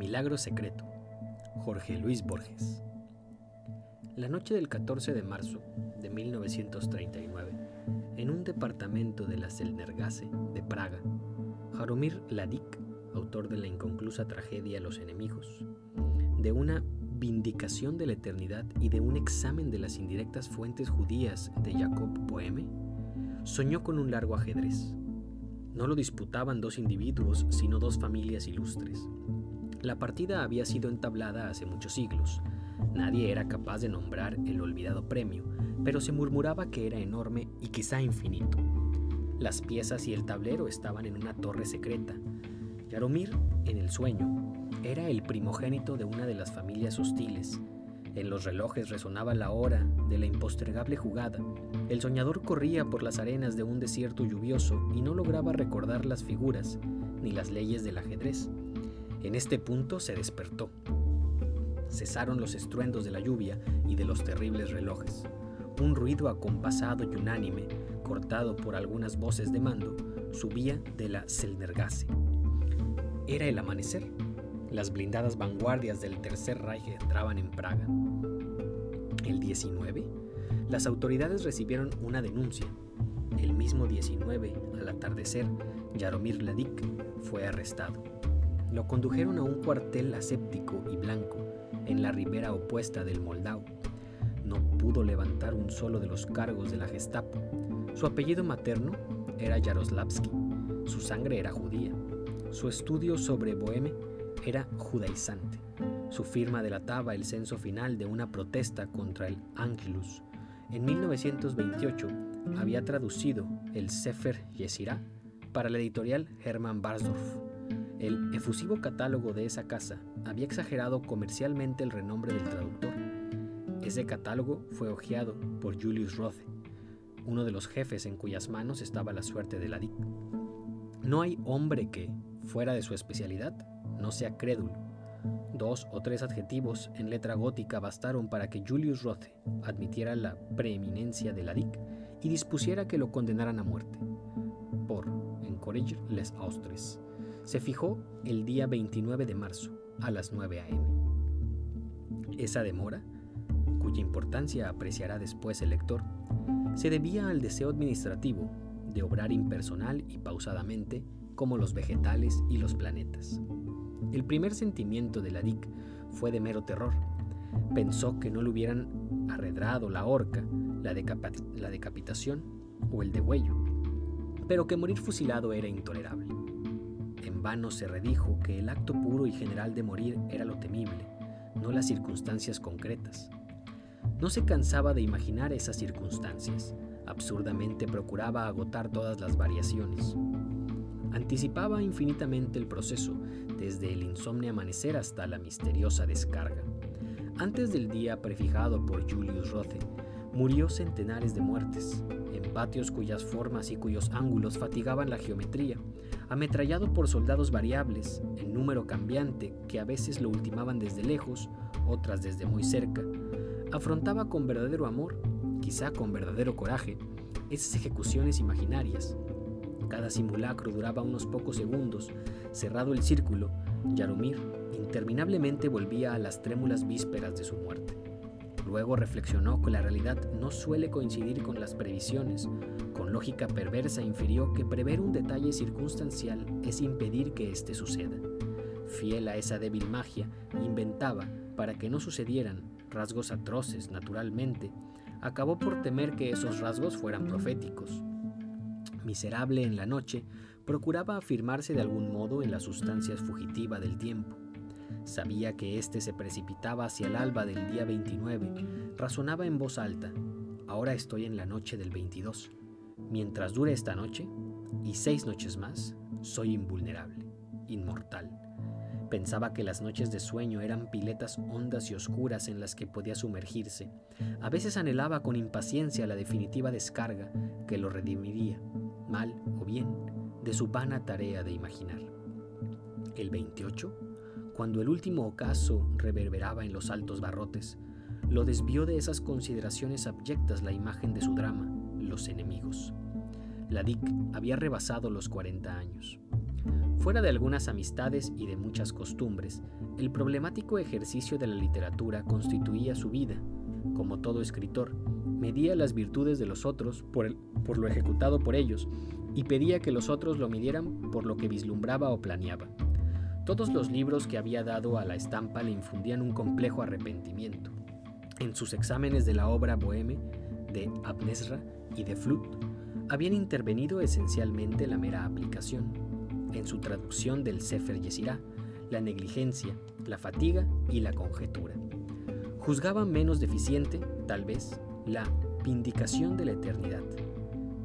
Milagro Secreto. Jorge Luis Borges. La noche del 14 de marzo de 1939, en un departamento de la Selnergasse de Praga, Jaromir Ladik, autor de la inconclusa tragedia Los enemigos, de una vindicación de la eternidad y de un examen de las indirectas fuentes judías de Jacob Boehme, soñó con un largo ajedrez. No lo disputaban dos individuos, sino dos familias ilustres. La partida había sido entablada hace muchos siglos. Nadie era capaz de nombrar el olvidado premio, pero se murmuraba que era enorme y quizá infinito. Las piezas y el tablero estaban en una torre secreta. Yaromir, en el sueño, era el primogénito de una de las familias hostiles. En los relojes resonaba la hora de la impostergable jugada. El soñador corría por las arenas de un desierto lluvioso y no lograba recordar las figuras ni las leyes del ajedrez. En este punto se despertó. Cesaron los estruendos de la lluvia y de los terribles relojes. Un ruido acompasado y unánime, cortado por algunas voces de mando, subía de la Selnergasse. Era el amanecer. Las blindadas vanguardias del Tercer Reich entraban en Praga. El 19, las autoridades recibieron una denuncia. El mismo 19, al atardecer, Jaromir Ladik fue arrestado. Lo condujeron a un cuartel aséptico y blanco, en la ribera opuesta del Moldau. No pudo levantar un solo de los cargos de la Gestapo. Su apellido materno era Yaroslavsky. Su sangre era judía. Su estudio sobre Boheme era judaizante. Su firma delataba el censo final de una protesta contra el Angelus. En 1928 había traducido el Sefer Yesirá para la editorial Hermann Barsdorf. El efusivo catálogo de esa casa había exagerado comercialmente el renombre del traductor. Ese catálogo fue hojeado por Julius Rothe, uno de los jefes en cuyas manos estaba la suerte de la DIC. No hay hombre que, fuera de su especialidad, no sea crédulo. Dos o tres adjetivos en letra gótica bastaron para que Julius Rothe admitiera la preeminencia de la DIC y dispusiera que lo condenaran a muerte por Encourage les Austres se fijó el día 29 de marzo a las 9 a.m. Esa demora, cuya importancia apreciará después el lector, se debía al deseo administrativo de obrar impersonal y pausadamente como los vegetales y los planetas. El primer sentimiento de la DIC fue de mero terror. Pensó que no le hubieran arredrado la horca, la, la decapitación o el degüello, pero que morir fusilado era intolerable. En vano se redijo que el acto puro y general de morir era lo temible, no las circunstancias concretas. No se cansaba de imaginar esas circunstancias, absurdamente procuraba agotar todas las variaciones. Anticipaba infinitamente el proceso, desde el insomne amanecer hasta la misteriosa descarga. Antes del día prefijado por Julius Rothe, murió centenares de muertes, en patios cuyas formas y cuyos ángulos fatigaban la geometría, ametrallado por soldados variables, en número cambiante, que a veces lo ultimaban desde lejos, otras desde muy cerca, afrontaba con verdadero amor, quizá con verdadero coraje, esas ejecuciones imaginarias. Cada simulacro duraba unos pocos segundos. Cerrado el círculo, Yaromir interminablemente volvía a las trémulas vísperas de su muerte. Luego reflexionó que la realidad no suele coincidir con las previsiones. Con lógica perversa infirió que prever un detalle circunstancial es impedir que éste suceda. Fiel a esa débil magia, inventaba, para que no sucedieran, rasgos atroces, naturalmente, acabó por temer que esos rasgos fueran proféticos. Miserable en la noche, procuraba afirmarse de algún modo en la sustancia fugitiva del tiempo. Sabía que éste se precipitaba hacia el alba del día 29. Razonaba en voz alta. Ahora estoy en la noche del 22. Mientras dure esta noche, y seis noches más, soy invulnerable, inmortal. Pensaba que las noches de sueño eran piletas hondas y oscuras en las que podía sumergirse. A veces anhelaba con impaciencia la definitiva descarga que lo redimiría, mal o bien, de su vana tarea de imaginar. El 28 cuando el último ocaso reverberaba en los altos barrotes, lo desvió de esas consideraciones abyectas la imagen de su drama, Los enemigos. La DIC había rebasado los 40 años. Fuera de algunas amistades y de muchas costumbres, el problemático ejercicio de la literatura constituía su vida. Como todo escritor, medía las virtudes de los otros por lo ejecutado por ellos y pedía que los otros lo midieran por lo que vislumbraba o planeaba. Todos los libros que había dado a la estampa le infundían un complejo arrepentimiento. En sus exámenes de la obra Boheme, de Abnesra y de Flut, habían intervenido esencialmente la mera aplicación en su traducción del Sefer Yesirá, la negligencia, la fatiga y la conjetura. Juzgaba menos deficiente, tal vez, la vindicación de la eternidad.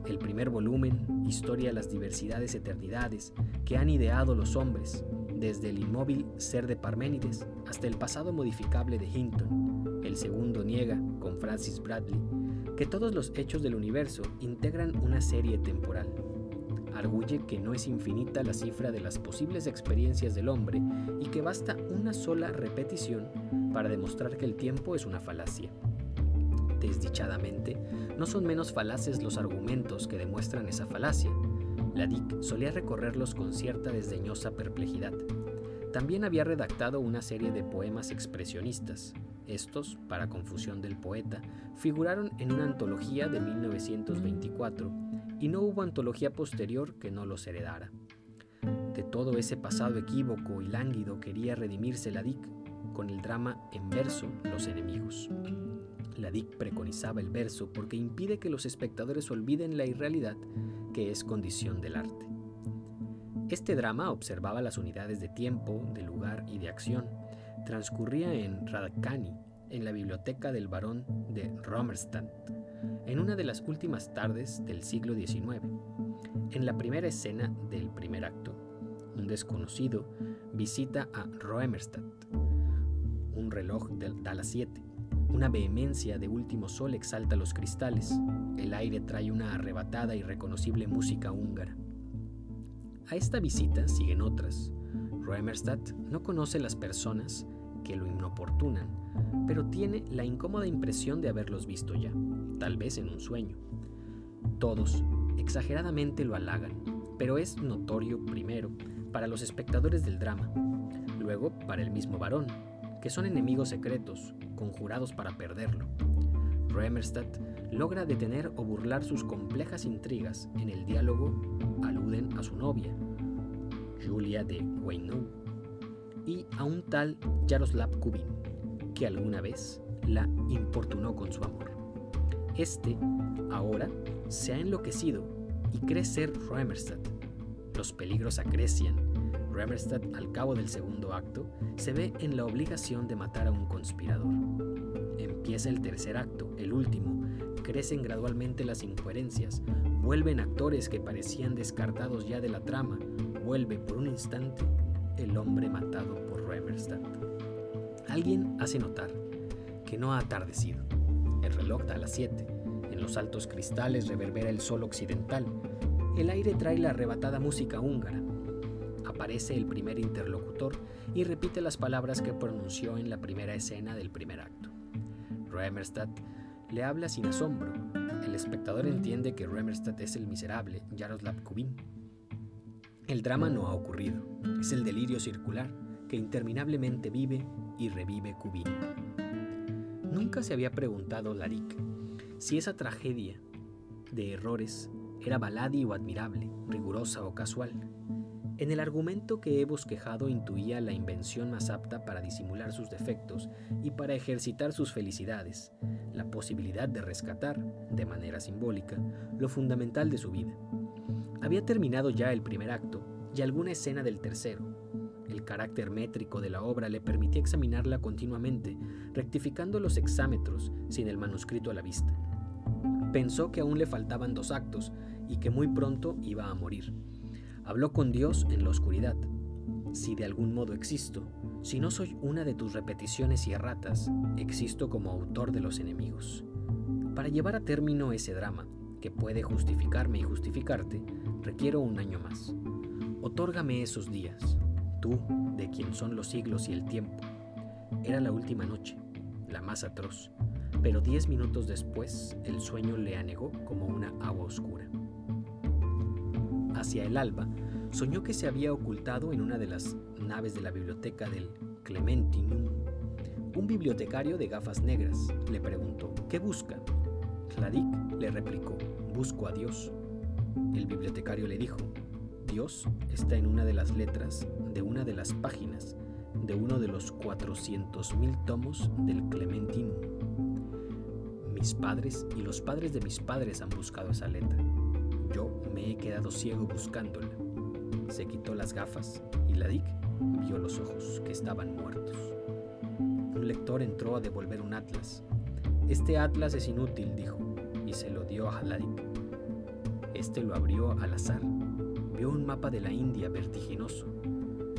El primer volumen, Historia de las diversidades eternidades que han ideado los hombres, desde el inmóvil ser de Parménides hasta el pasado modificable de Hinton. El segundo niega, con Francis Bradley, que todos los hechos del universo integran una serie temporal arguye que no es infinita la cifra de las posibles experiencias del hombre y que basta una sola repetición para demostrar que el tiempo es una falacia. Desdichadamente, no son menos falaces los argumentos que demuestran esa falacia. La DIC solía recorrerlos con cierta desdeñosa perplejidad. También había redactado una serie de poemas expresionistas. Estos, para confusión del poeta, figuraron en una antología de 1924 y no hubo antología posterior que no los heredara. De todo ese pasado equívoco y lánguido quería redimirse la DIC con el drama en verso Los enemigos. La DIC preconizaba el verso porque impide que los espectadores olviden la irrealidad que es condición del arte. Este drama observaba las unidades de tiempo, de lugar y de acción. Transcurría en Radkani, en la biblioteca del barón de Romerstadt, en una de las últimas tardes del siglo XIX. En la primera escena del primer acto, un desconocido visita a Roemerstadt. Un reloj da las 7. Una vehemencia de último sol exalta los cristales. El aire trae una arrebatada y reconocible música húngara. A esta visita siguen otras. Roemerstadt no conoce las personas que lo inoportunan, pero tiene la incómoda impresión de haberlos visto ya, tal vez en un sueño. Todos, exageradamente lo halagan, pero es notorio primero para los espectadores del drama, luego para el mismo varón, que son enemigos secretos, conjurados para perderlo. Remerstadt logra detener o burlar sus complejas intrigas en el diálogo aluden a su novia, Julia de Weinoux, y a un tal Jaroslav Kubin, que alguna vez la importunó con su amor. Este, ahora, se ha enloquecido y cree ser Remerstadt. Los peligros acrecian. Remerstadt, al cabo del segundo acto, se ve en la obligación de matar a un conspirador. Empieza el tercer acto, el último. Crecen gradualmente las incoherencias. Vuelven actores que parecían descartados ya de la trama. Vuelve por un instante el hombre matado por Remerstadt. Alguien hace notar que no ha atardecido. El reloj da las 7. En los altos cristales reverbera el sol occidental. El aire trae la arrebatada música húngara. Aparece el primer interlocutor y repite las palabras que pronunció en la primera escena del primer acto. Remerstadt le habla sin asombro. El espectador entiende que Remerstadt es el miserable Jaroslav Kubin. El drama no ha ocurrido, es el delirio circular que interminablemente vive y revive Kubin. Nunca se había preguntado Larik si esa tragedia de errores era baladi o admirable, rigurosa o casual. En el argumento que he bosquejado intuía la invención más apta para disimular sus defectos y para ejercitar sus felicidades, la posibilidad de rescatar, de manera simbólica, lo fundamental de su vida. Había terminado ya el primer acto y alguna escena del tercero, el carácter métrico de la obra le permitía examinarla continuamente, rectificando los exámetros sin el manuscrito a la vista. Pensó que aún le faltaban dos actos y que muy pronto iba a morir. Habló con Dios en la oscuridad. Si de algún modo existo, si no soy una de tus repeticiones y erratas, existo como autor de los enemigos. Para llevar a término ese drama, que puede justificarme y justificarte, requiero un año más. Otórgame esos días, tú, de quien son los siglos y el tiempo. Era la última noche, la más atroz, pero diez minutos después el sueño le anegó como una agua oscura. Hacia el alba, soñó que se había ocultado en una de las naves de la biblioteca del Clementinum. Un bibliotecario de gafas negras le preguntó, ¿qué busca? Cladic le replicó, busco a Dios. El bibliotecario le dijo, Dios está en una de las letras de una de las páginas de uno de los 400.000 tomos del Clementinum. Mis padres y los padres de mis padres han buscado esa letra. Yo me he quedado ciego buscándola. Se quitó las gafas y la Dick vio los ojos que estaban muertos. Un lector entró a devolver un atlas. Este atlas es inútil, dijo, y se lo dio a Haladik. Este lo abrió al azar. Vio un mapa de la India vertiginoso.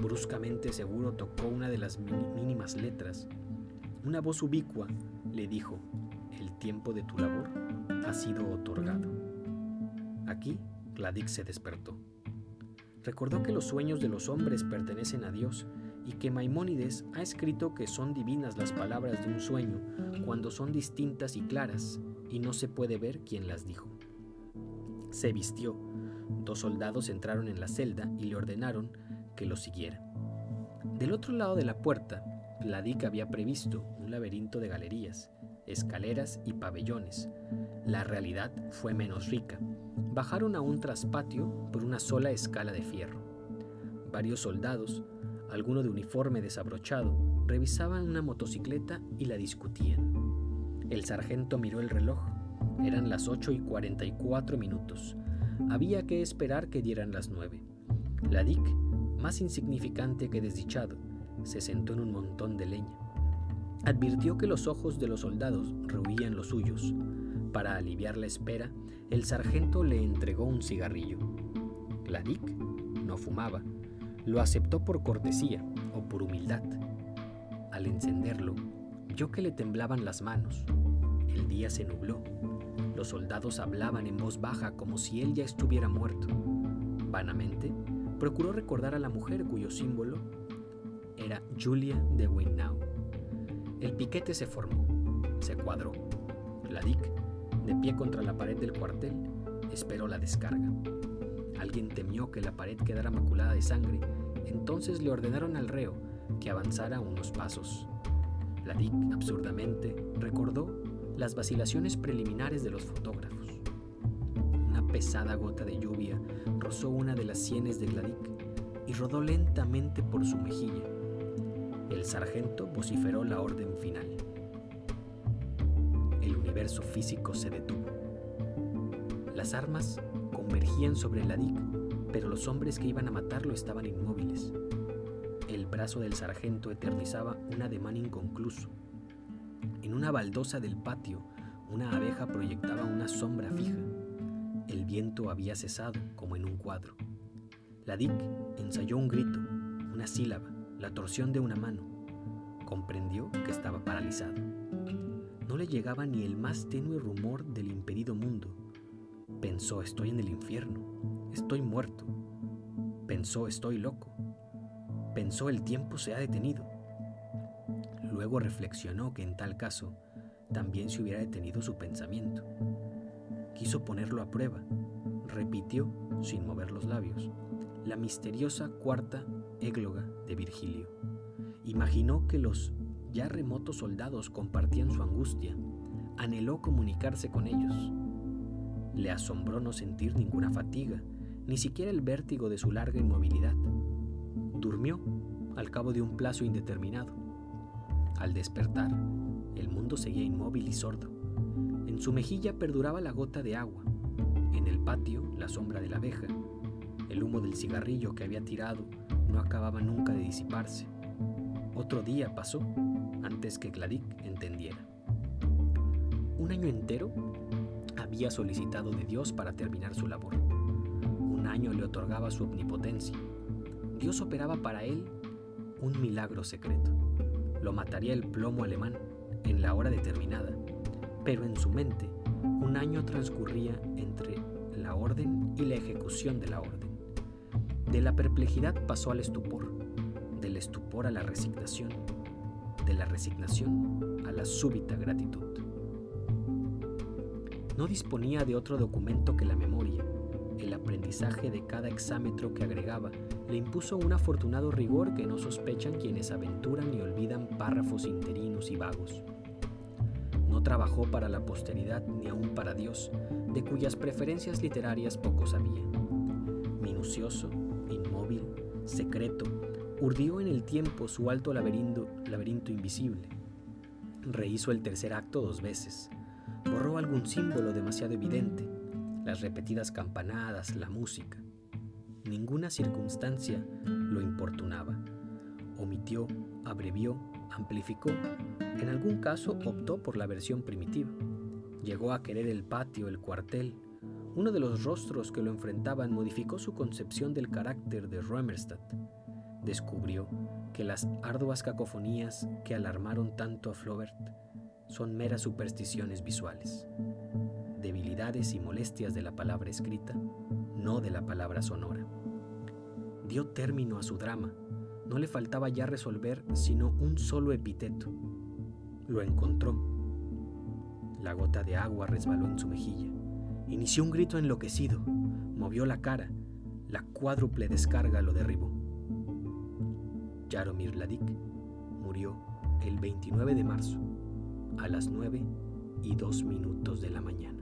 Bruscamente seguro tocó una de las mínimas letras. Una voz ubicua le dijo, el tiempo de tu labor ha sido otorgado. Aquí, Gladik se despertó. Recordó que los sueños de los hombres pertenecen a Dios y que Maimónides ha escrito que son divinas las palabras de un sueño cuando son distintas y claras y no se puede ver quién las dijo. Se vistió. Dos soldados entraron en la celda y le ordenaron que lo siguiera. Del otro lado de la puerta, Gladik había previsto un laberinto de galerías, escaleras y pabellones. La realidad fue menos rica. Bajaron a un traspatio por una sola escala de fierro. Varios soldados, alguno de uniforme desabrochado, revisaban una motocicleta y la discutían. El sargento miró el reloj. Eran las 8 y 44 minutos. Había que esperar que dieran las 9. La DIC, más insignificante que desdichado, se sentó en un montón de leña. Advirtió que los ojos de los soldados rehuían los suyos. Para aliviar la espera, el sargento le entregó un cigarrillo. Cladic no fumaba. Lo aceptó por cortesía o por humildad. Al encenderlo, vio que le temblaban las manos. El día se nubló. Los soldados hablaban en voz baja como si él ya estuviera muerto. Vanamente, procuró recordar a la mujer cuyo símbolo era Julia de Weinau. El piquete se formó, se cuadró. La de pie contra la pared del cuartel, esperó la descarga. Alguien temió que la pared quedara maculada de sangre, entonces le ordenaron al reo que avanzara unos pasos. La DIC, absurdamente, recordó las vacilaciones preliminares de los fotógrafos. Una pesada gota de lluvia rozó una de las sienes de Gladik y rodó lentamente por su mejilla el sargento vociferó la orden final. El universo físico se detuvo. Las armas convergían sobre el DIC, pero los hombres que iban a matarlo estaban inmóviles. El brazo del sargento eternizaba un ademán inconcluso. En una baldosa del patio, una abeja proyectaba una sombra fija. El viento había cesado, como en un cuadro. La DIC ensayó un grito, una sílaba, la torsión de una mano. Comprendió que estaba paralizado. No le llegaba ni el más tenue rumor del impedido mundo. Pensó, estoy en el infierno, estoy muerto. Pensó, estoy loco. Pensó, el tiempo se ha detenido. Luego reflexionó que en tal caso también se hubiera detenido su pensamiento. Quiso ponerlo a prueba. Repitió, sin mover los labios, la misteriosa cuarta égloga de Virgilio. Imaginó que los ya remotos soldados compartían su angustia. Anheló comunicarse con ellos. Le asombró no sentir ninguna fatiga, ni siquiera el vértigo de su larga inmovilidad. Durmió al cabo de un plazo indeterminado. Al despertar, el mundo seguía inmóvil y sordo. En su mejilla perduraba la gota de agua. En el patio, la sombra de la abeja. El humo del cigarrillo que había tirado no acababa nunca de disiparse. Otro día pasó antes que Gladik entendiera. Un año entero había solicitado de Dios para terminar su labor. Un año le otorgaba su omnipotencia. Dios operaba para él un milagro secreto. Lo mataría el plomo alemán en la hora determinada, pero en su mente un año transcurría entre la orden y la ejecución de la orden. De la perplejidad pasó al estupor, del estupor a la resignación, de la resignación a la súbita gratitud. No disponía de otro documento que la memoria, el aprendizaje de cada exámetro que agregaba le impuso un afortunado rigor que no sospechan quienes aventuran y olvidan párrafos interinos y vagos. No trabajó para la posteridad ni aun para Dios, de cuyas preferencias literarias poco sabía. Minucioso, inmóvil, secreto, urdió en el tiempo su alto laberinto, laberinto invisible. Rehizo el tercer acto dos veces. Borró algún símbolo demasiado evidente, las repetidas campanadas, la música. Ninguna circunstancia lo importunaba. Omitió, abrevió, amplificó. En algún caso optó por la versión primitiva. Llegó a querer el patio, el cuartel. Uno de los rostros que lo enfrentaban modificó su concepción del carácter de Römerstadt. Descubrió que las arduas cacofonías que alarmaron tanto a Flaubert son meras supersticiones visuales, debilidades y molestias de la palabra escrita, no de la palabra sonora dio término a su drama. No le faltaba ya resolver sino un solo epíteto. Lo encontró. La gota de agua resbaló en su mejilla. Inició un grito enloquecido. Movió la cara. La cuádruple descarga lo derribó. Jaromir Ladik murió el 29 de marzo a las 9 y 2 minutos de la mañana.